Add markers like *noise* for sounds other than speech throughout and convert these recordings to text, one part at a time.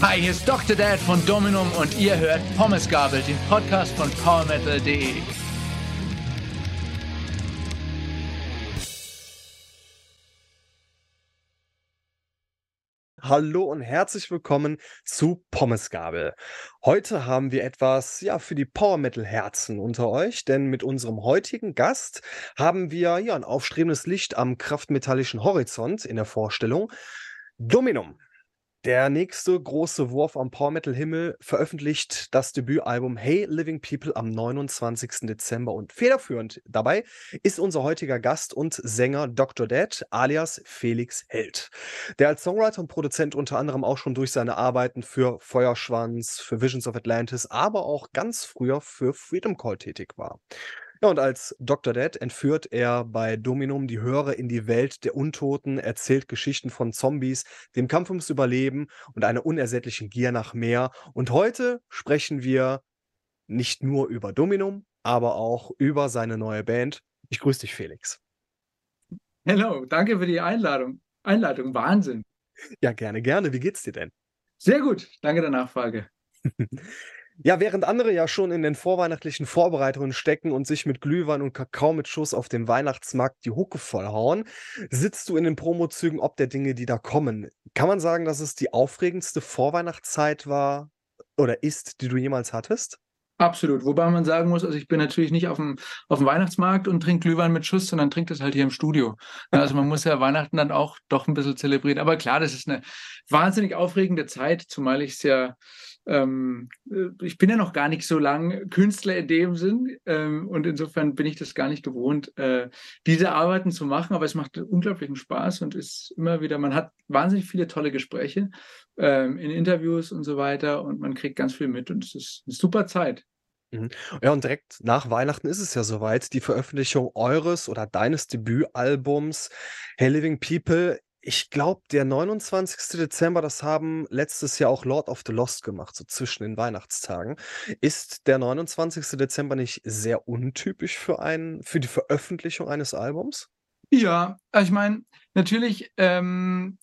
Hi, hier ist Dr. Dad von Dominum und ihr hört Pommes Gabel, den Podcast von PowerMetal.de. Hallo und herzlich willkommen zu Pommesgabel. Heute haben wir etwas ja für die Power Metal Herzen unter euch, denn mit unserem heutigen Gast haben wir ja ein aufstrebendes Licht am kraftmetallischen Horizont in der Vorstellung. Dominum. Der nächste große Wurf am Power Metal Himmel veröffentlicht das Debütalbum Hey Living People am 29. Dezember und federführend dabei ist unser heutiger Gast und Sänger Dr. Dead alias Felix Held, der als Songwriter und Produzent unter anderem auch schon durch seine Arbeiten für Feuerschwanz, für Visions of Atlantis, aber auch ganz früher für Freedom Call tätig war. Ja, und als Dr. Dead entführt er bei Dominum die Hörer in die Welt der Untoten, erzählt Geschichten von Zombies, dem Kampf ums Überleben und einer unersättlichen Gier nach mehr. Und heute sprechen wir nicht nur über Dominum, aber auch über seine neue Band. Ich grüße dich, Felix. Hallo, danke für die Einladung. Einladung, Wahnsinn. Ja, gerne, gerne. Wie geht's dir denn? Sehr gut, danke der Nachfrage. *laughs* Ja, während andere ja schon in den vorweihnachtlichen Vorbereitungen stecken und sich mit Glühwein und Kakao mit Schuss auf dem Weihnachtsmarkt die Hucke vollhauen, sitzt du in den Promozügen ob der Dinge, die da kommen. Kann man sagen, dass es die aufregendste Vorweihnachtszeit war oder ist, die du jemals hattest? Absolut. Wobei man sagen muss, also ich bin natürlich nicht auf dem, auf dem Weihnachtsmarkt und trinke Glühwein mit Schuss, sondern trinke das halt hier im Studio. Also man muss ja Weihnachten dann auch doch ein bisschen zelebrieren. Aber klar, das ist eine wahnsinnig aufregende Zeit, zumal ich es ja ähm, äh, ich bin ja noch gar nicht so lang Künstler in dem Sinn ähm, und insofern bin ich das gar nicht gewohnt, äh, diese Arbeiten zu machen, aber es macht unglaublichen Spaß und ist immer wieder, man hat wahnsinnig viele tolle Gespräche ähm, in Interviews und so weiter und man kriegt ganz viel mit und es ist eine super Zeit. Mhm. Ja, und direkt nach Weihnachten ist es ja soweit, die Veröffentlichung eures oder deines Debütalbums Hey Living People ich glaube, der 29. Dezember, das haben letztes Jahr auch Lord of the Lost gemacht, so zwischen den Weihnachtstagen. Ist der 29. Dezember nicht sehr untypisch für ein für die Veröffentlichung eines Albums? Ja, also ich meine, natürlich, ähm,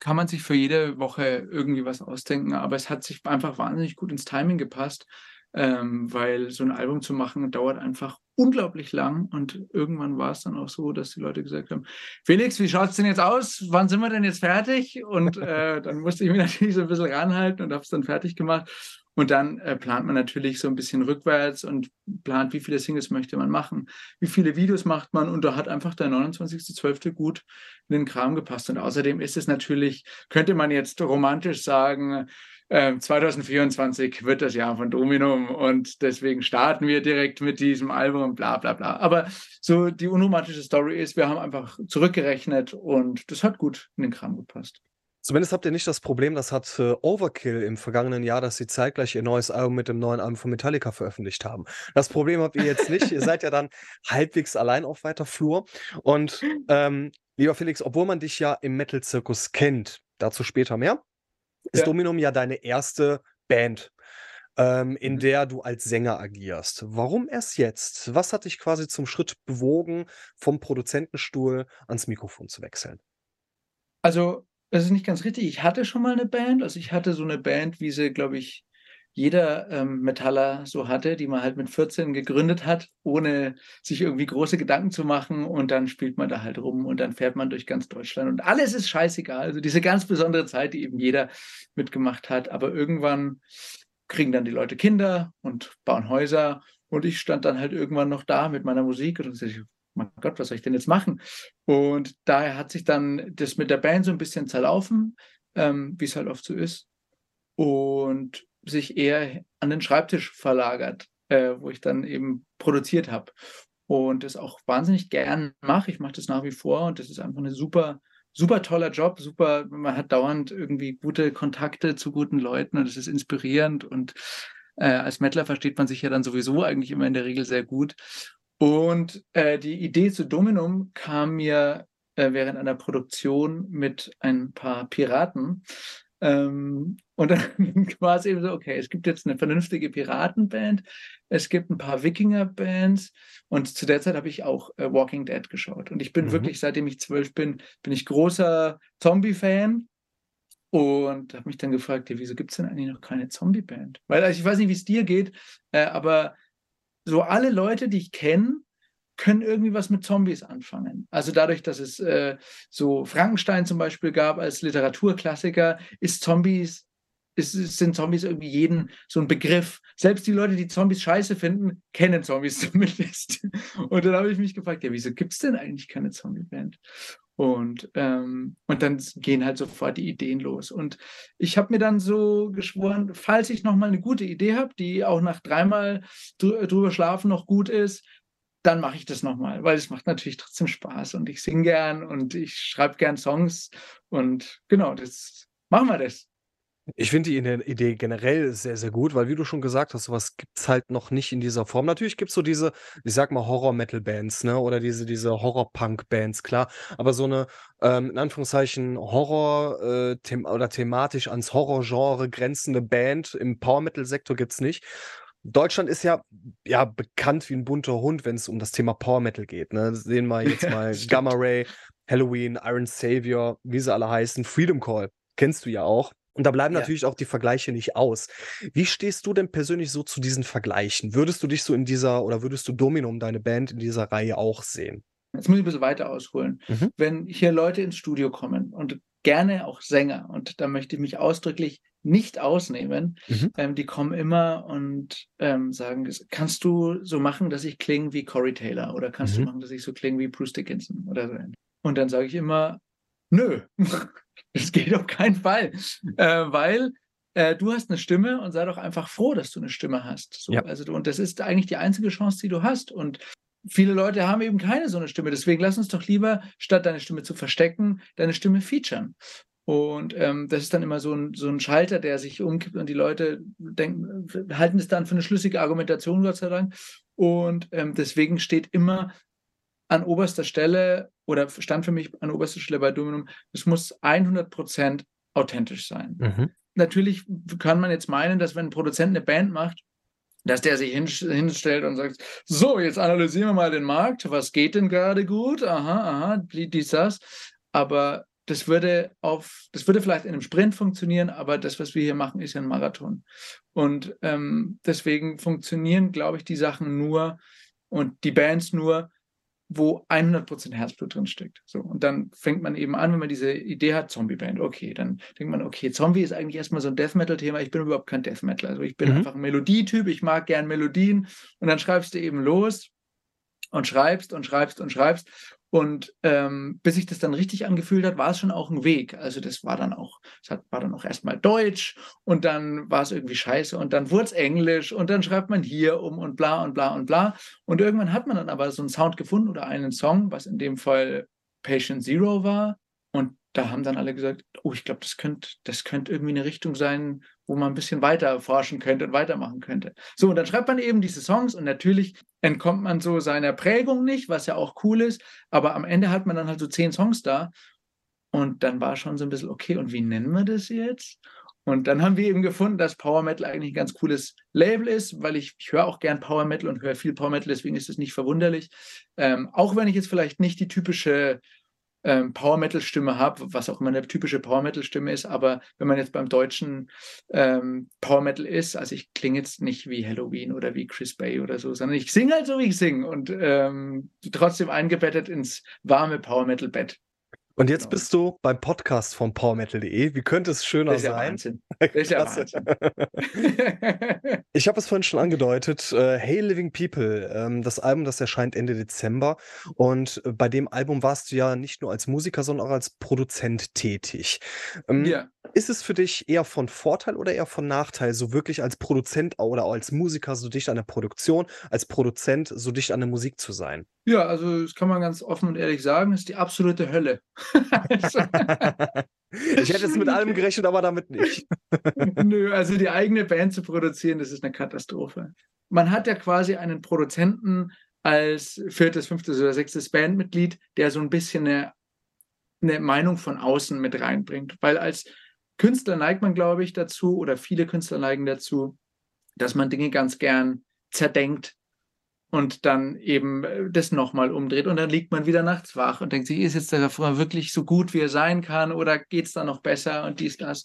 kann man sich für jede Woche irgendwie was ausdenken, aber es hat sich einfach wahnsinnig gut ins Timing gepasst ähm, weil so ein Album zu machen dauert einfach unglaublich lang und irgendwann war es dann auch so, dass die Leute gesagt haben, Felix, wie schaut es denn jetzt aus? Wann sind wir denn jetzt fertig? Und äh, *laughs* dann musste ich mich natürlich so ein bisschen ranhalten und habe es dann fertig gemacht. Und dann äh, plant man natürlich so ein bisschen rückwärts und plant, wie viele Singles möchte man machen, wie viele Videos macht man. Und da hat einfach der 29.12. gut in den Kram gepasst. Und außerdem ist es natürlich, könnte man jetzt romantisch sagen, 2024 ähm, wird das Jahr von Dominum und deswegen starten wir direkt mit diesem Album, bla bla bla. Aber so die unromantische Story ist, wir haben einfach zurückgerechnet und das hat gut in den Kram gepasst. Zumindest habt ihr nicht das Problem, das hat äh, Overkill im vergangenen Jahr, dass sie zeitgleich ihr neues Album mit dem neuen Album von Metallica veröffentlicht haben. Das Problem habt ihr jetzt nicht. ihr seid ja dann *laughs* halbwegs allein auf weiter Flur. Und ähm, lieber Felix, obwohl man dich ja im Metal-Zirkus kennt, dazu später mehr, ist ja. Dominum ja deine erste Band, ähm, in mhm. der du als Sänger agierst. Warum erst jetzt? Was hat dich quasi zum Schritt bewogen, vom Produzentenstuhl ans Mikrofon zu wechseln? Also, das ist nicht ganz richtig. Ich hatte schon mal eine Band. Also ich hatte so eine Band, wie sie, glaube ich, jeder ähm, Metaller so hatte, die man halt mit 14 gegründet hat, ohne sich irgendwie große Gedanken zu machen. Und dann spielt man da halt rum und dann fährt man durch ganz Deutschland. Und alles ist scheißegal. Also diese ganz besondere Zeit, die eben jeder mitgemacht hat. Aber irgendwann kriegen dann die Leute Kinder und bauen Häuser. Und ich stand dann halt irgendwann noch da mit meiner Musik und dachte, mein Gott, was soll ich denn jetzt machen? Und daher hat sich dann das mit der Band so ein bisschen zerlaufen, ähm, wie es halt oft so ist. Und sich eher an den Schreibtisch verlagert, äh, wo ich dann eben produziert habe. Und das auch wahnsinnig gern mache. Ich mache das nach wie vor und das ist einfach eine super, super toller Job. Super, man hat dauernd irgendwie gute Kontakte zu guten Leuten und es ist inspirierend. Und äh, als Mettler versteht man sich ja dann sowieso eigentlich immer in der Regel sehr gut. Und äh, die Idee zu Dominum kam mir äh, während einer Produktion mit ein paar Piraten. Ähm, und dann war es eben so, okay, es gibt jetzt eine vernünftige Piratenband, es gibt ein paar Wikinger-Bands und zu der Zeit habe ich auch äh, Walking Dead geschaut. Und ich bin mhm. wirklich, seitdem ich zwölf bin, bin ich großer Zombie-Fan. Und habe mich dann gefragt, ja, wieso gibt es denn eigentlich noch keine Zombie-Band? Weil also ich weiß nicht, wie es dir geht, äh, aber so alle Leute, die ich kenne, können irgendwie was mit Zombies anfangen. Also dadurch, dass es äh, so Frankenstein zum Beispiel gab als Literaturklassiker, ist Zombies, ist, sind Zombies irgendwie jeden so ein Begriff. Selbst die Leute, die Zombies scheiße finden, kennen Zombies *laughs* zumindest. Und dann habe ich mich gefragt, ja, wieso gibt es denn eigentlich keine Zombie-Band? Und, ähm, und dann gehen halt sofort die Ideen los. Und ich habe mir dann so geschworen, falls ich nochmal eine gute Idee habe, die auch nach dreimal drüber schlafen noch gut ist, dann mache ich das nochmal, weil es macht natürlich trotzdem Spaß und ich singe gern und ich schreibe gern Songs und genau, das machen wir das. Ich finde die Idee generell sehr, sehr gut, weil wie du schon gesagt hast, sowas gibt es halt noch nicht in dieser Form. Natürlich gibt es so diese, ich sag mal, Horror-Metal-Bands, ne? Oder diese, diese Horror-Punk-Bands, klar. Aber so eine, ähm, in Anführungszeichen, Horror äh, them oder thematisch ans Horror-Genre grenzende Band im Power-Metal-Sektor gibt es nicht. Deutschland ist ja, ja bekannt wie ein bunter Hund, wenn es um das Thema Power Metal geht. Ne? Sehen wir jetzt *laughs* mal Gamma Ray, Halloween, Iron Savior, wie sie alle heißen, Freedom Call. Kennst du ja auch. Und da bleiben ja. natürlich auch die Vergleiche nicht aus. Wie stehst du denn persönlich so zu diesen Vergleichen? Würdest du dich so in dieser oder würdest du Dominum, deine Band, in dieser Reihe auch sehen? Jetzt muss ich ein bisschen weiter ausholen. Mhm. Wenn hier Leute ins Studio kommen und gerne auch Sänger, und da möchte ich mich ausdrücklich nicht ausnehmen, mhm. ähm, die kommen immer und ähm, sagen, kannst du so machen, dass ich klinge wie Corey Taylor oder kannst mhm. du machen, dass ich so klinge wie Bruce Dickinson oder so. Und dann sage ich immer, nö, *laughs* das geht auf keinen Fall, äh, weil äh, du hast eine Stimme und sei doch einfach froh, dass du eine Stimme hast. So, ja. also, und das ist eigentlich die einzige Chance, die du hast. Und viele Leute haben eben keine so eine Stimme. Deswegen lass uns doch lieber, statt deine Stimme zu verstecken, deine Stimme featuren. Und ähm, das ist dann immer so ein, so ein Schalter, der sich umkippt und die Leute denken, halten es dann für eine schlüssige Argumentation, Gott sei Dank. Und ähm, deswegen steht immer an oberster Stelle oder stand für mich an oberster Stelle bei Dominum, es muss 100% authentisch sein. Mhm. Natürlich kann man jetzt meinen, dass wenn ein Produzent eine Band macht, dass der sich hinstellt und sagt, so, jetzt analysieren wir mal den Markt, was geht denn gerade gut? Aha, aha, dies, das. Aber das würde auf, das würde vielleicht in einem Sprint funktionieren, aber das, was wir hier machen, ist ja ein Marathon. Und ähm, deswegen funktionieren, glaube ich, die Sachen nur und die Bands nur, wo 100% Herzblut drin steckt. So, und dann fängt man eben an, wenn man diese Idee hat, Zombie-Band, okay, dann denkt man, okay, Zombie ist eigentlich erstmal so ein Death Metal-Thema. Ich bin überhaupt kein Death Metal. Also ich bin mhm. einfach ein Melodietyp, ich mag gern Melodien und dann schreibst du eben los und schreibst und schreibst und schreibst. Und ähm, bis sich das dann richtig angefühlt hat, war es schon auch ein Weg. Also das war dann auch, es war dann auch erstmal Deutsch und dann war es irgendwie scheiße und dann wurde es Englisch und dann schreibt man hier um und bla und bla und bla. Und irgendwann hat man dann aber so einen Sound gefunden oder einen Song, was in dem Fall Patient Zero war. Und da haben dann alle gesagt, oh, ich glaube, das könnte das könnt irgendwie eine Richtung sein, wo man ein bisschen weiter forschen könnte und weitermachen könnte. So, und dann schreibt man eben diese Songs und natürlich entkommt man so seiner Prägung nicht, was ja auch cool ist, aber am Ende hat man dann halt so zehn Songs da und dann war schon so ein bisschen, okay, und wie nennen wir das jetzt? Und dann haben wir eben gefunden, dass Power Metal eigentlich ein ganz cooles Label ist, weil ich, ich höre auch gern Power Metal und höre viel Power Metal, deswegen ist es nicht verwunderlich. Ähm, auch wenn ich jetzt vielleicht nicht die typische ähm, Power Metal Stimme habe, was auch immer eine typische Power Metal Stimme ist, aber wenn man jetzt beim deutschen ähm, Power Metal ist, also ich klinge jetzt nicht wie Halloween oder wie Chris Bay oder so, sondern ich singe halt so, wie ich singe und ähm, trotzdem eingebettet ins warme Power Metal Bett. Und jetzt genau. bist du beim Podcast von powermetal.de. Wie könnte es schöner das ist sein? Wahnsinn. *laughs* Das ist Wahnsinn. ich habe es vorhin schon angedeutet. Äh, hey Living People, ähm, das Album, das erscheint Ende Dezember. Und äh, bei dem Album warst du ja nicht nur als Musiker, sondern auch als Produzent tätig. Ähm, ja. Ist es für dich eher von Vorteil oder eher von Nachteil, so wirklich als Produzent oder als Musiker so dicht an der Produktion, als Produzent so dicht an der Musik zu sein? Ja, also das kann man ganz offen und ehrlich sagen, ist die absolute Hölle. *laughs* ich hätte es mit allem gerechnet, aber damit nicht. *laughs* Nö, also die eigene Band zu produzieren, das ist eine Katastrophe. Man hat ja quasi einen Produzenten als viertes, fünftes oder sechstes Bandmitglied, der so ein bisschen eine, eine Meinung von außen mit reinbringt. Weil als Künstler neigt man, glaube ich, dazu, oder viele Künstler neigen dazu, dass man Dinge ganz gern zerdenkt und dann eben äh, das nochmal umdreht und dann liegt man wieder nachts wach und denkt sich, ist jetzt der Refrain wirklich so gut, wie er sein kann oder geht es da noch besser und dies, das.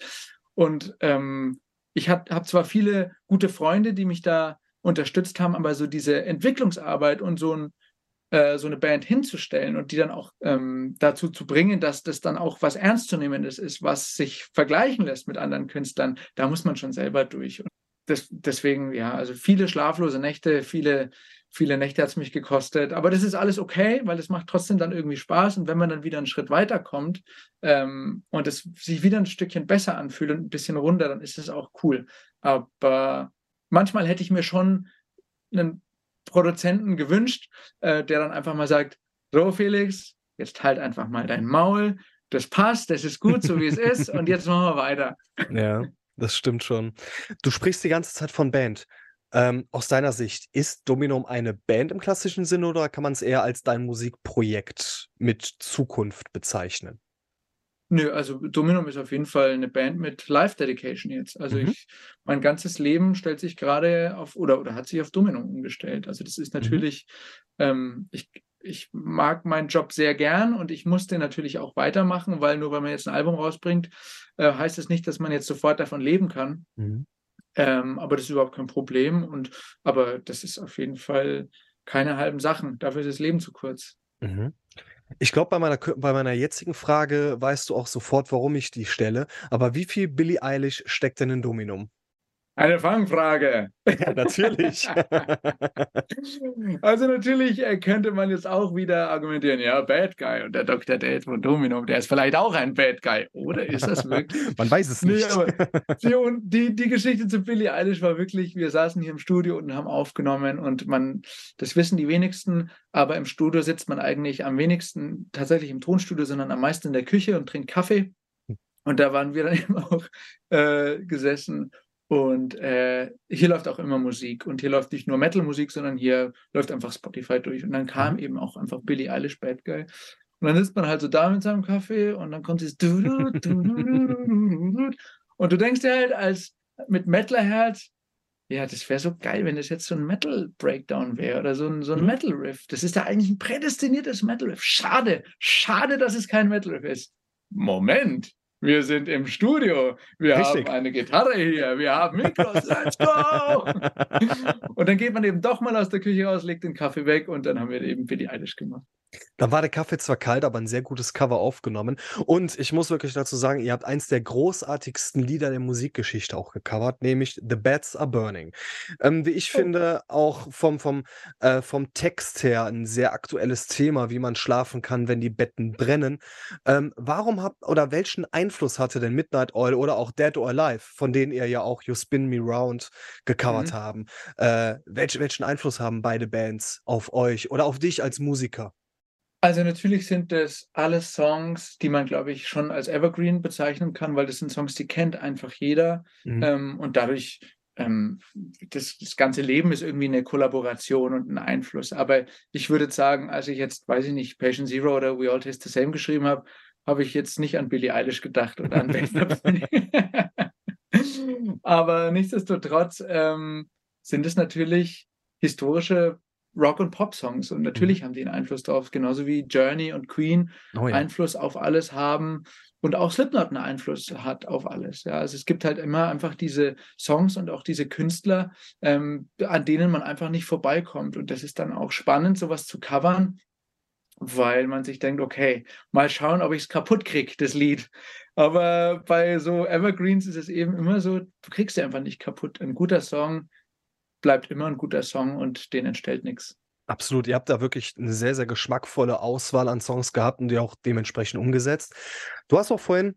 Und ähm, ich habe hab zwar viele gute Freunde, die mich da unterstützt haben, aber so diese Entwicklungsarbeit und so, ein, äh, so eine Band hinzustellen und die dann auch ähm, dazu zu bringen, dass das dann auch was Ernstzunehmendes ist, was sich vergleichen lässt mit anderen Künstlern, da muss man schon selber durch. Und das, deswegen, ja, also viele schlaflose Nächte, viele Viele Nächte hat es mich gekostet, aber das ist alles okay, weil es macht trotzdem dann irgendwie Spaß. Und wenn man dann wieder einen Schritt weiterkommt ähm, und es sich wieder ein Stückchen besser anfühlt und ein bisschen runder, dann ist es auch cool. Aber manchmal hätte ich mir schon einen Produzenten gewünscht, äh, der dann einfach mal sagt: So, Felix, jetzt halt einfach mal dein Maul. Das passt, das ist gut, so wie es ist. Und jetzt machen wir weiter. Ja, das stimmt schon. Du sprichst die ganze Zeit von Band. Ähm, aus deiner Sicht, ist Dominum eine Band im klassischen Sinne oder kann man es eher als dein Musikprojekt mit Zukunft bezeichnen? Nö, also Dominum ist auf jeden Fall eine Band mit Live-Dedication jetzt. Also mhm. ich, mein ganzes Leben stellt sich gerade auf oder, oder hat sich auf Dominum umgestellt. Also das ist mhm. natürlich, mhm. ähm, ich, ich mag meinen Job sehr gern und ich muss den natürlich auch weitermachen, weil nur weil man jetzt ein Album rausbringt, äh, heißt es das nicht, dass man jetzt sofort davon leben kann. Mhm. Ähm, aber das ist überhaupt kein Problem. Und aber das ist auf jeden Fall keine halben Sachen. Dafür ist das Leben zu kurz. Mhm. Ich glaube, bei meiner, bei meiner jetzigen Frage weißt du auch sofort, warum ich die stelle. Aber wie viel Billie Eilish steckt denn in Dominum? Eine Fangfrage. Ja, natürlich. *laughs* also natürlich äh, könnte man jetzt auch wieder argumentieren, ja, Bad Guy und der Dr. Date von Domino, der ist vielleicht auch ein Bad Guy. Oder ist das wirklich? *laughs* man weiß es nicht. Nee, *laughs* die, die, die Geschichte zu Billie Eilish war wirklich, wir saßen hier im Studio und haben aufgenommen und man, das wissen die wenigsten, aber im Studio sitzt man eigentlich am wenigsten tatsächlich im Tonstudio, sondern am meisten in der Küche und trinkt Kaffee. Hm. Und da waren wir dann eben auch äh, gesessen und äh, hier läuft auch immer Musik. Und hier läuft nicht nur Metal-Musik, sondern hier läuft einfach Spotify durch. Und dann kam mhm. eben auch einfach Billie Eilish Bad Guy. Und dann sitzt man halt so da mit seinem Kaffee und dann kommt dieses und du denkst dir halt als mit Mettlerherz, ja, das wäre so geil, wenn das jetzt so ein Metal-Breakdown wäre oder so ein, so ein mhm. Metal-Riff. Das ist ja eigentlich ein prädestiniertes Metal-Riff. Schade, schade, dass es kein Metal-Riff ist. Moment, wir sind im Studio. Wir Richtig. haben eine Gitarre hier. Wir haben Mikros. Let's go! *laughs* und dann geht man eben doch mal aus der Küche raus, legt den Kaffee weg und dann haben wir eben Billie Eilish gemacht. Dann war der Kaffee zwar kalt, aber ein sehr gutes Cover aufgenommen. Und ich muss wirklich dazu sagen, ihr habt eins der großartigsten Lieder der Musikgeschichte auch gecovert, nämlich The Beds Are Burning. Ähm, wie ich oh. finde, auch vom, vom, äh, vom Text her ein sehr aktuelles Thema, wie man schlafen kann, wenn die Betten brennen. Ähm, warum habt oder welchen Einfluss hatte denn Midnight Oil oder auch Dead or Alive, von denen ihr ja auch You Spin Me Round gecovert mhm. haben? Äh, welch, welchen Einfluss haben beide Bands auf euch oder auf dich als Musiker? Also natürlich sind das alles Songs, die man, glaube ich, schon als Evergreen bezeichnen kann, weil das sind Songs, die kennt einfach jeder. Mhm. Ähm, und dadurch, ähm, das, das ganze Leben ist irgendwie eine Kollaboration und ein Einfluss. Aber ich würde sagen, als ich jetzt, weiß ich nicht, Patient Zero oder We All Taste the Same geschrieben habe, habe ich jetzt nicht an Billie Eilish gedacht oder an *laughs* *laughs* Aber nichtsdestotrotz ähm, sind es natürlich historische Rock- und Pop-Songs. Und natürlich mhm. haben die einen Einfluss darauf, genauso wie Journey und Queen oh, ja. Einfluss auf alles haben und auch Slipknot einen Einfluss hat auf alles. Ja, also es gibt halt immer einfach diese Songs und auch diese Künstler, ähm, an denen man einfach nicht vorbeikommt. Und das ist dann auch spannend, sowas zu covern, weil man sich denkt, okay, mal schauen, ob ich es kaputt kriege, das Lied. Aber bei so Evergreens ist es eben immer so, du kriegst sie einfach nicht kaputt. Ein guter Song bleibt immer ein guter Song und den entstellt nichts. Absolut, ihr habt da wirklich eine sehr, sehr geschmackvolle Auswahl an Songs gehabt und die auch dementsprechend umgesetzt. Du hast auch vorhin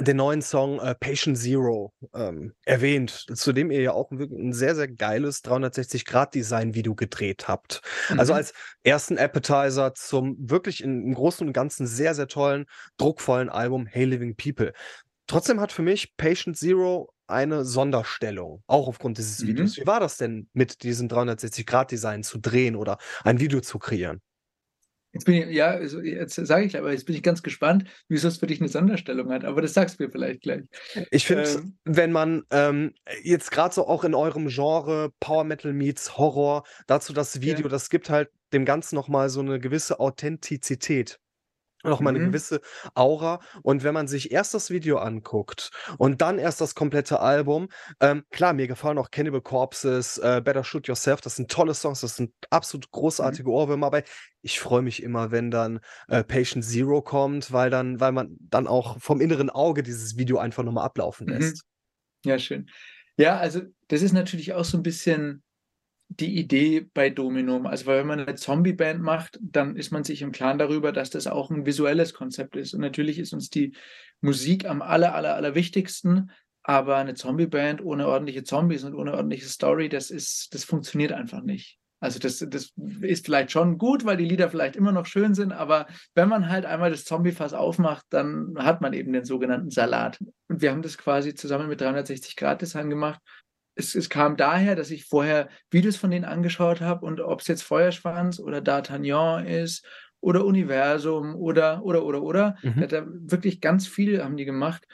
den neuen Song äh, Patient Zero ähm, erwähnt, zu dem ihr ja auch ein, ein sehr, sehr geiles 360-Grad-Design-Video gedreht habt. Also mhm. Also als ersten Appetizer zum wirklich im Großen und Ganzen sehr, sehr tollen, druckvollen Album Hey Living People. Trotzdem hat für mich Patient Zero eine Sonderstellung, auch aufgrund dieses mhm. Videos. Wie war das denn mit diesem 360-Grad-Design zu drehen oder ein Video zu kreieren? Jetzt bin ich, ja, also jetzt sage ich, aber jetzt bin ich ganz gespannt, wieso es für dich eine Sonderstellung hat. Aber das sagst du mir vielleicht gleich. Ich finde, ähm, wenn man ähm, jetzt gerade so auch in eurem Genre Power Metal meets Horror, dazu das Video, ja. das gibt halt dem Ganzen nochmal so eine gewisse Authentizität noch mal eine mhm. gewisse Aura. Und wenn man sich erst das Video anguckt und dann erst das komplette Album, ähm, klar, mir gefallen auch Cannibal Corpses, äh, Better Shoot Yourself, das sind tolle Songs, das sind absolut mhm. großartige mhm. Ohrwürmer, aber ich freue mich immer, wenn dann äh, Patient Zero kommt, weil dann, weil man dann auch vom inneren Auge dieses Video einfach nochmal ablaufen mhm. lässt. Ja, schön. Ja, also das ist natürlich auch so ein bisschen die Idee bei Dominum. Also, weil wenn man eine Zombie-Band macht, dann ist man sich im Klaren darüber, dass das auch ein visuelles Konzept ist. Und natürlich ist uns die Musik am aller, aller, aller wichtigsten. Aber eine Zombie-Band ohne ordentliche Zombies und ohne ordentliche Story, das ist, das funktioniert einfach nicht. Also das, das ist vielleicht schon gut, weil die Lieder vielleicht immer noch schön sind, aber wenn man halt einmal das Zombie-Fass aufmacht, dann hat man eben den sogenannten Salat. Und wir haben das quasi zusammen mit 360 Grad Design gemacht es, es, kam daher, dass ich vorher Videos von denen angeschaut habe und ob es jetzt Feuerschwanz oder D'Artagnan ist oder Universum oder, oder, oder, oder. Mhm. Da wirklich ganz viel haben die gemacht.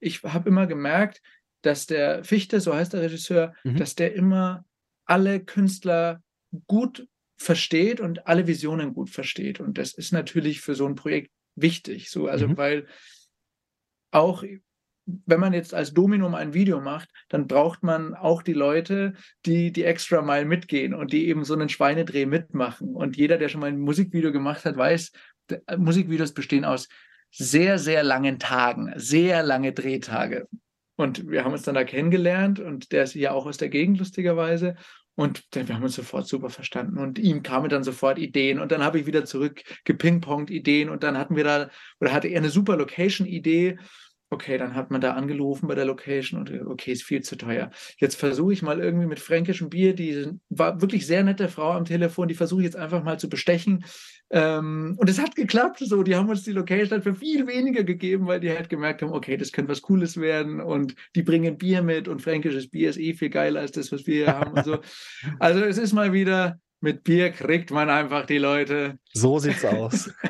Ich habe immer gemerkt, dass der Fichte, so heißt der Regisseur, mhm. dass der immer alle Künstler gut versteht und alle Visionen gut versteht. Und das ist natürlich für so ein Projekt wichtig. So, also, mhm. weil auch wenn man jetzt als Dominum ein Video macht, dann braucht man auch die Leute, die die extra Mile mitgehen und die eben so einen Schweinedreh mitmachen. Und jeder, der schon mal ein Musikvideo gemacht hat, weiß, Musikvideos bestehen aus sehr, sehr langen Tagen, sehr lange Drehtage. Und wir haben uns dann da kennengelernt und der ist ja auch aus der Gegend, lustigerweise. Und wir haben uns sofort super verstanden und ihm kamen dann sofort Ideen und dann habe ich wieder zurück gepingpongt Ideen und dann hatten wir da, oder hatte er eine super Location-Idee Okay, dann hat man da angerufen bei der Location und okay, ist viel zu teuer. Jetzt versuche ich mal irgendwie mit fränkischem Bier, die war wirklich sehr nette Frau am Telefon, die versuche ich jetzt einfach mal zu bestechen. Ähm, und es hat geklappt so. Die haben uns die Location halt für viel weniger gegeben, weil die halt gemerkt haben, okay, das könnte was Cooles werden und die bringen Bier mit und fränkisches Bier ist eh viel geiler als das, was wir hier haben und so. *laughs* Also es ist mal wieder mit Bier kriegt man einfach die Leute. So sieht's aus. *laughs*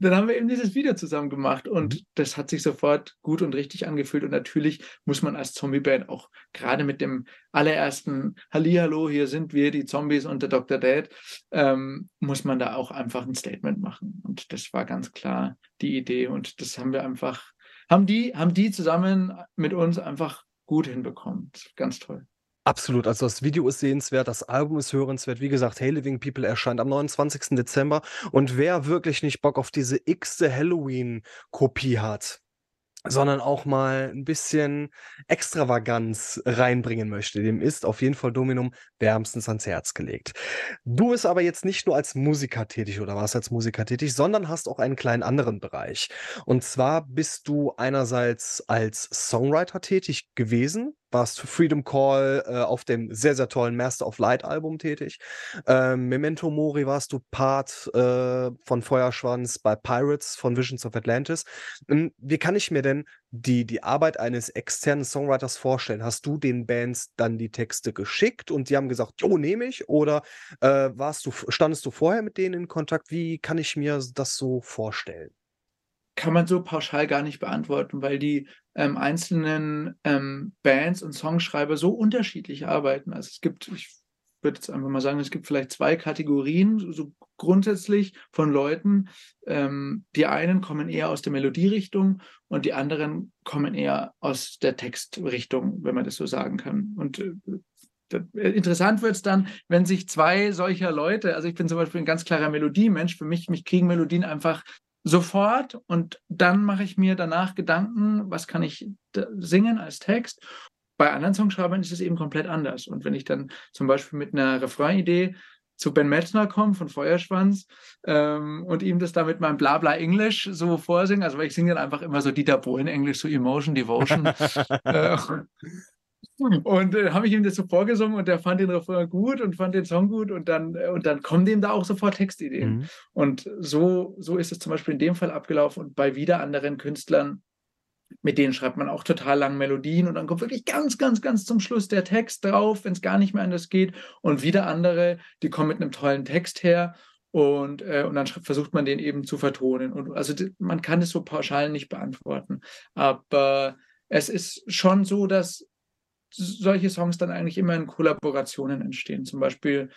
dann haben wir eben dieses Video zusammen gemacht und mhm. das hat sich sofort gut und richtig angefühlt. Und natürlich muss man als Zombie-Band auch gerade mit dem allerersten Hallihallo, hier sind wir, die Zombies und der Dr. Dad, ähm, muss man da auch einfach ein Statement machen. Und das war ganz klar die Idee. Und das haben wir einfach, haben die, haben die zusammen mit uns einfach gut hinbekommen. Ganz toll. Absolut, also das Video ist sehenswert, das Album ist hörenswert. Wie gesagt, Hey Living People erscheint am 29. Dezember. Und wer wirklich nicht Bock auf diese x-te Halloween-Kopie hat, sondern auch mal ein bisschen Extravaganz reinbringen möchte, dem ist auf jeden Fall Dominum wärmstens ans Herz gelegt. Du bist aber jetzt nicht nur als Musiker tätig oder warst als Musiker tätig, sondern hast auch einen kleinen anderen Bereich. Und zwar bist du einerseits als Songwriter tätig gewesen, warst für Freedom Call äh, auf dem sehr, sehr tollen Master of Light Album tätig. Ähm, Memento Mori warst du Part äh, von Feuerschwanz bei Pirates von Visions of Atlantis. Ähm, wie kann ich mir denn die, die Arbeit eines externen Songwriters vorstellen? Hast du den Bands dann die Texte geschickt und die haben gesagt, jo, nehme ich? Oder äh, warst du, standest du vorher mit denen in Kontakt? Wie kann ich mir das so vorstellen? Kann man so pauschal gar nicht beantworten, weil die ähm, einzelnen ähm, Bands und Songschreiber so unterschiedlich arbeiten. Also es gibt, ich würde jetzt einfach mal sagen, es gibt vielleicht zwei Kategorien, so, so grundsätzlich von Leuten. Ähm, die einen kommen eher aus der Melodierichtung und die anderen kommen eher aus der Textrichtung, wenn man das so sagen kann. Und äh, Interessant wird es dann, wenn sich zwei solcher Leute, also ich bin zum Beispiel ein ganz klarer Melodiemensch, für mich, mich kriegen Melodien einfach sofort und dann mache ich mir danach Gedanken, was kann ich singen als Text. Bei anderen Songschreibern ist es eben komplett anders. Und wenn ich dann zum Beispiel mit einer Refrain-Idee zu Ben Metzner komme von Feuerschwanz ähm, und ihm das da mit meinem Blabla Englisch so vorsinge, also weil ich singe dann einfach immer so Dieter Bohlen Englisch, so Emotion, Devotion. *laughs* äh, und äh, habe ich ihm das so vorgesungen und der fand den Refrain gut und fand den Song gut und dann, äh, und dann kommen dem da auch sofort Textideen. Mhm. Und so, so ist es zum Beispiel in dem Fall abgelaufen und bei wieder anderen Künstlern, mit denen schreibt man auch total lang Melodien und dann kommt wirklich ganz, ganz, ganz zum Schluss der Text drauf, wenn es gar nicht mehr anders geht. Und wieder andere, die kommen mit einem tollen Text her und, äh, und dann versucht man den eben zu vertonen. Und also man kann es so pauschal nicht beantworten. Aber es ist schon so, dass solche Songs dann eigentlich immer in Kollaborationen entstehen. Zum Beispiel,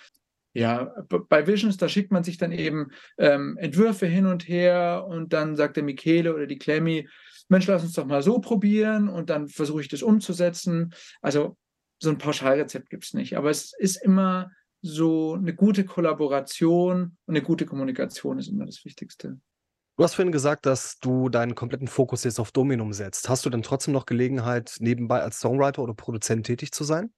ja, bei Visions, da schickt man sich dann eben ähm, Entwürfe hin und her und dann sagt der Michele oder die Clemmy, Mensch, lass uns doch mal so probieren und dann versuche ich das umzusetzen. Also so ein Pauschalrezept gibt es nicht. Aber es ist immer so eine gute Kollaboration und eine gute Kommunikation ist immer das Wichtigste. Du hast vorhin gesagt, dass du deinen kompletten Fokus jetzt auf Dominum setzt. Hast du denn trotzdem noch Gelegenheit, nebenbei als Songwriter oder Produzent tätig zu sein?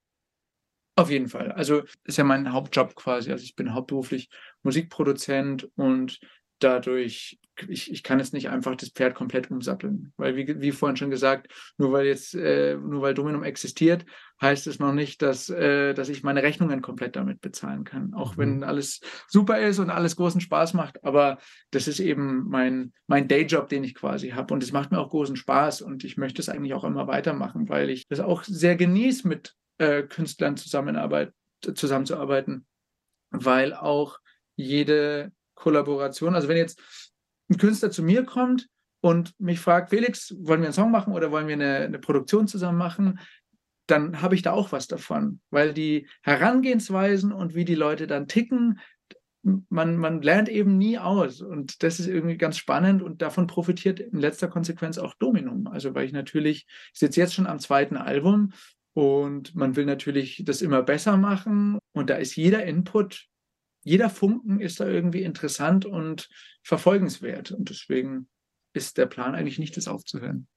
Auf jeden Fall. Also ist ja mein Hauptjob quasi. Also ich bin hauptberuflich Musikproduzent und dadurch, ich, ich kann jetzt nicht einfach das Pferd komplett umsatteln. Weil, wie, wie vorhin schon gesagt, nur weil jetzt, äh, nur weil Dominum existiert, heißt es noch nicht, dass, äh, dass ich meine Rechnungen komplett damit bezahlen kann. Auch mhm. wenn alles super ist und alles großen Spaß macht. Aber das ist eben mein, mein Dayjob, den ich quasi habe. Und es macht mir auch großen Spaß und ich möchte es eigentlich auch immer weitermachen, weil ich das auch sehr genieße, mit äh, Künstlern zusammenzuarbeiten. Weil auch jede Kollaboration. Also wenn jetzt ein Künstler zu mir kommt und mich fragt, Felix, wollen wir einen Song machen oder wollen wir eine, eine Produktion zusammen machen, dann habe ich da auch was davon, weil die Herangehensweisen und wie die Leute dann ticken, man, man lernt eben nie aus. Und das ist irgendwie ganz spannend und davon profitiert in letzter Konsequenz auch Dominum. Also weil ich natürlich, ich sitze jetzt schon am zweiten Album und man will natürlich das immer besser machen und da ist jeder Input jeder Funken ist da irgendwie interessant und verfolgenswert. Und deswegen ist der Plan eigentlich nicht, das aufzuhören.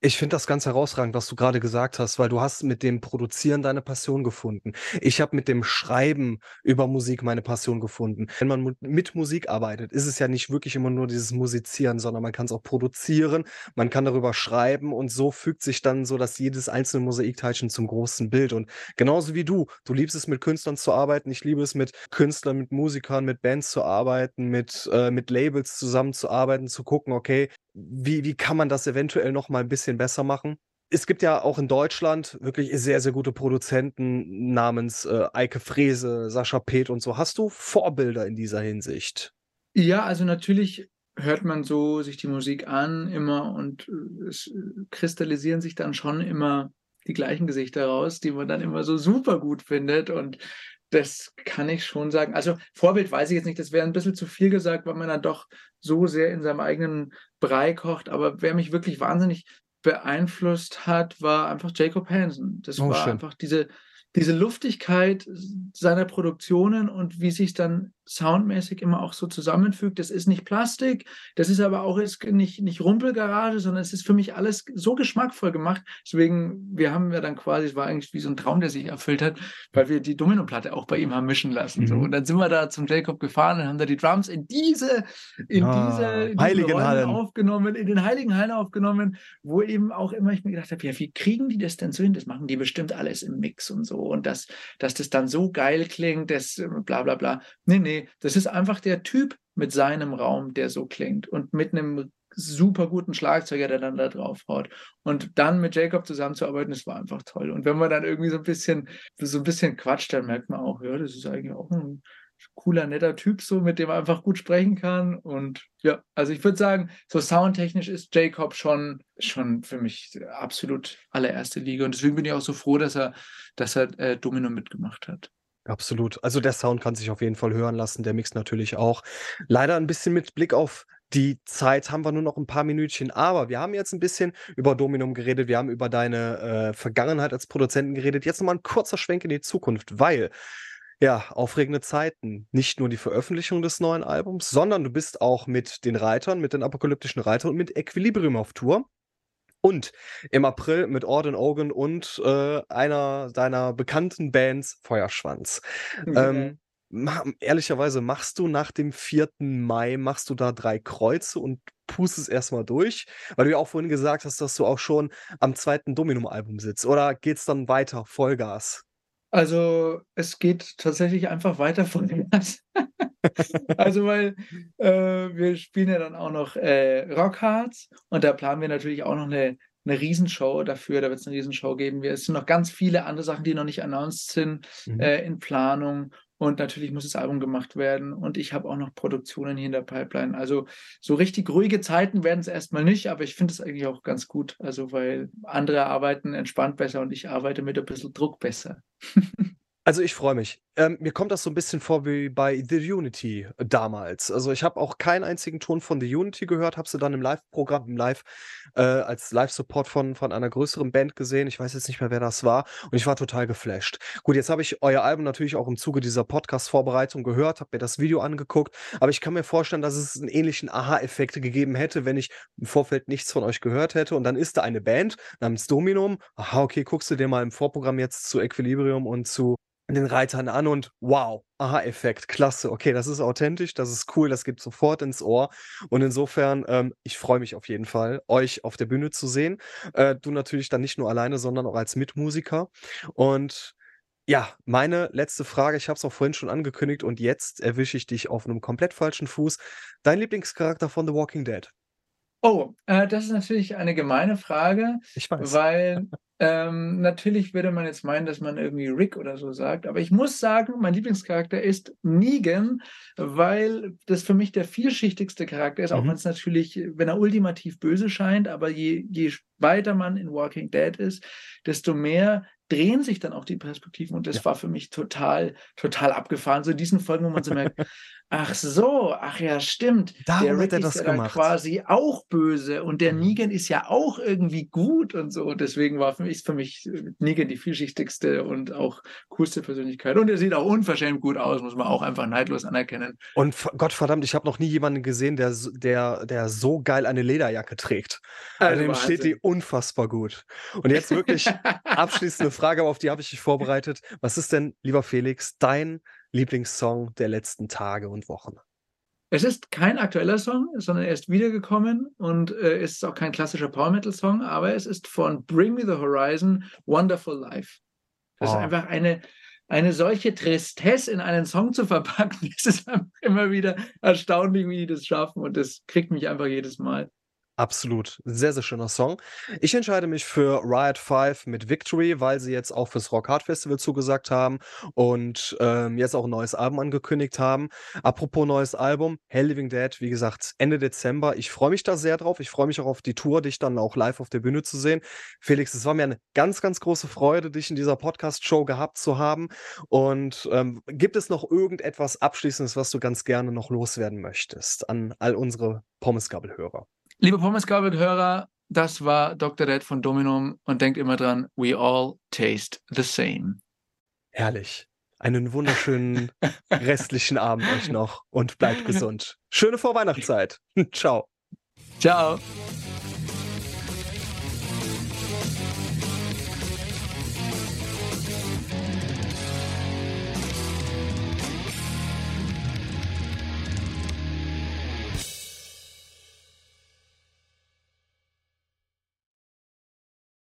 Ich finde das ganz herausragend, was du gerade gesagt hast, weil du hast mit dem Produzieren deine Passion gefunden. Ich habe mit dem Schreiben über Musik meine Passion gefunden. Wenn man mit Musik arbeitet, ist es ja nicht wirklich immer nur dieses Musizieren, sondern man kann es auch produzieren, man kann darüber schreiben und so fügt sich dann so, dass jedes einzelne Mosaikteilchen zum großen Bild und genauso wie du, du liebst es mit Künstlern zu arbeiten, ich liebe es mit Künstlern, mit Musikern, mit Bands zu arbeiten, mit, äh, mit Labels zusammenzuarbeiten, zu gucken, okay, wie, wie kann man das eventuell noch mal ein bisschen besser machen? Es gibt ja auch in Deutschland wirklich sehr, sehr gute Produzenten namens äh, Eike Frese, Sascha Peth und so. Hast du Vorbilder in dieser Hinsicht? Ja, also natürlich hört man so sich die Musik an immer und äh, es äh, kristallisieren sich dann schon immer die gleichen Gesichter raus, die man dann immer so super gut findet und das kann ich schon sagen. Also Vorbild weiß ich jetzt nicht, das wäre ein bisschen zu viel gesagt, weil man dann doch so sehr in seinem eigenen Brei kocht. Aber wer mich wirklich wahnsinnig beeinflusst hat, war einfach Jacob Hansen. Das oh, war schön. einfach diese, diese Luftigkeit seiner Produktionen und wie sich dann soundmäßig immer auch so zusammenfügt. Das ist nicht Plastik, das ist aber auch ist nicht, nicht Rumpelgarage, sondern es ist für mich alles so geschmackvoll gemacht. Deswegen, wir haben ja dann quasi, es war eigentlich wie so ein Traum, der sich erfüllt hat, weil wir die Domino-Platte auch bei ihm haben mischen lassen. Mhm. So. Und dann sind wir da zum Jacob gefahren und haben da die Drums in diese, in ah, diese, in Heiligen Hallen aufgenommen, in den Heiligen Hallen aufgenommen, wo eben auch immer ich mir gedacht habe, ja, wie kriegen die das denn so hin? Das machen die bestimmt alles im Mix und so. Und das, dass das dann so geil klingt, das bla bla bla. Nee, nee, das ist einfach der Typ mit seinem Raum, der so klingt und mit einem super guten Schlagzeuger, der dann da drauf haut. Und dann mit Jacob zusammenzuarbeiten, das war einfach toll. Und wenn man dann irgendwie so ein bisschen, so ein bisschen quatscht, dann merkt man auch, ja, das ist eigentlich auch ein cooler, netter Typ, so, mit dem man einfach gut sprechen kann. Und ja, also ich würde sagen, so soundtechnisch ist Jacob schon, schon für mich absolut allererste Liga. Und deswegen bin ich auch so froh, dass er, dass er äh, Domino mitgemacht hat. Absolut. Also der Sound kann sich auf jeden Fall hören lassen, der Mix natürlich auch. Leider ein bisschen mit Blick auf die Zeit haben wir nur noch ein paar Minütchen, aber wir haben jetzt ein bisschen über Dominum geredet, wir haben über deine äh, Vergangenheit als Produzenten geredet. Jetzt nochmal ein kurzer Schwenk in die Zukunft, weil ja, aufregende Zeiten. Nicht nur die Veröffentlichung des neuen Albums, sondern du bist auch mit den Reitern, mit den apokalyptischen Reitern und mit Equilibrium auf Tour. Und im April mit Orden Ogan und äh, einer deiner bekannten Bands Feuerschwanz. Mhm. Ähm, ma ehrlicherweise machst du nach dem 4. Mai, machst du da drei Kreuze und pustest erstmal durch, weil du ja auch vorhin gesagt hast, dass du auch schon am zweiten Dominum-Album sitzt. Oder geht's dann weiter, Vollgas? Also es geht tatsächlich einfach weiter Vollgas. *laughs* *laughs* also, weil äh, wir spielen ja dann auch noch äh, Rockhards und da planen wir natürlich auch noch eine, eine Riesenshow dafür. Da wird es eine Riesenshow geben. Wir, es sind noch ganz viele andere Sachen, die noch nicht announced sind, mhm. äh, in Planung. Und natürlich muss das Album gemacht werden. Und ich habe auch noch Produktionen hier in der Pipeline. Also so richtig ruhige Zeiten werden es erstmal nicht, aber ich finde es eigentlich auch ganz gut. Also weil andere arbeiten entspannt besser und ich arbeite mit ein bisschen Druck besser. *laughs* Also ich freue mich. Ähm, mir kommt das so ein bisschen vor wie bei The Unity damals. Also ich habe auch keinen einzigen Ton von The Unity gehört, habe sie dann im Live-Programm, im Live, äh, als Live-Support von, von einer größeren Band gesehen. Ich weiß jetzt nicht mehr, wer das war. Und ich war total geflasht. Gut, jetzt habe ich euer Album natürlich auch im Zuge dieser Podcast-Vorbereitung gehört, habe mir das Video angeguckt. Aber ich kann mir vorstellen, dass es einen ähnlichen Aha-Effekt gegeben hätte, wenn ich im Vorfeld nichts von euch gehört hätte. Und dann ist da eine Band namens Dominum. Aha, okay, guckst du dir mal im Vorprogramm jetzt zu Equilibrium und zu den Reitern an und wow, Aha-Effekt, klasse, okay, das ist authentisch, das ist cool, das geht sofort ins Ohr. Und insofern, ähm, ich freue mich auf jeden Fall, euch auf der Bühne zu sehen. Äh, du natürlich dann nicht nur alleine, sondern auch als Mitmusiker. Und ja, meine letzte Frage, ich habe es auch vorhin schon angekündigt und jetzt erwische ich dich auf einem komplett falschen Fuß. Dein Lieblingscharakter von The Walking Dead? Oh, äh, das ist natürlich eine gemeine Frage, Ich weiß. weil *laughs* ähm, natürlich würde man jetzt meinen, dass man irgendwie Rick oder so sagt, aber ich muss sagen, mein Lieblingscharakter ist Negan, weil das für mich der vielschichtigste Charakter ist, auch Mhm. wenn es natürlich, wenn er ultimativ böse scheint, aber je, je weiter man in Walking Dead ist, desto mehr drehen sich dann auch die Perspektiven und das Ja. war für mich total, total abgefahren. So in diesen Folgen, wo man so merkt, *laughs* ach so, ach ja, stimmt. Darum der Rick er ist das ja dann gemacht. quasi auch böse und der Mhm. Negan ist ja auch irgendwie gut und so. Und deswegen war für mich, ist für mich äh, Negan die vielschichtigste und auch coolste Persönlichkeit. Und er sieht auch unverschämt gut aus, muss man auch einfach neidlos anerkennen. Und Gottverdammt, ich habe noch nie jemanden gesehen, der der der so geil eine Lederjacke trägt. Also, dem steht die unfassbar gut. Und jetzt wirklich *laughs* abschließende Frage, aber auf die habe ich dich vorbereitet. Was ist denn, lieber Felix, dein Lieblingssong der letzten Tage und Wochen? Es ist kein aktueller Song, sondern er ist wiedergekommen und äh, es ist auch kein klassischer Power Metal Song, aber es ist von Bring Me the Horizon, Wonderful Life. Das Oh. ist einfach eine, eine solche Tristesse in einen Song zu verpacken. *laughs* Es ist einfach immer wieder erstaunlich, wie die das schaffen und das kriegt mich einfach jedes Mal. Absolut. Sehr, sehr schöner Song. Ich entscheide mich für Riot 5 mit Victory, weil sie jetzt auch fürs Rock Hard Festival zugesagt haben und ähm, jetzt auch ein neues Album angekündigt haben. Apropos neues Album, Hell Living Dead, wie gesagt, Ende Dezember. Ich freue mich da sehr drauf. Ich freue mich auch auf die Tour, dich dann auch live auf der Bühne zu sehen. Felix, es war mir eine ganz, ganz große Freude, dich in dieser Podcast-Show gehabt zu haben. Und ähm, gibt es noch irgendetwas Abschließendes, was du ganz gerne noch loswerden möchtest an all unsere Pommesgabel-Hörer? Liebe Pommesgabel-Hörer, das war Dr. Dead von Dominum und denkt immer dran, we all taste the same. Herrlich. Einen wunderschönen *laughs* restlichen Abend euch noch und bleibt *laughs* gesund. Schöne Vorweihnachtszeit. *laughs* Ciao. Ciao.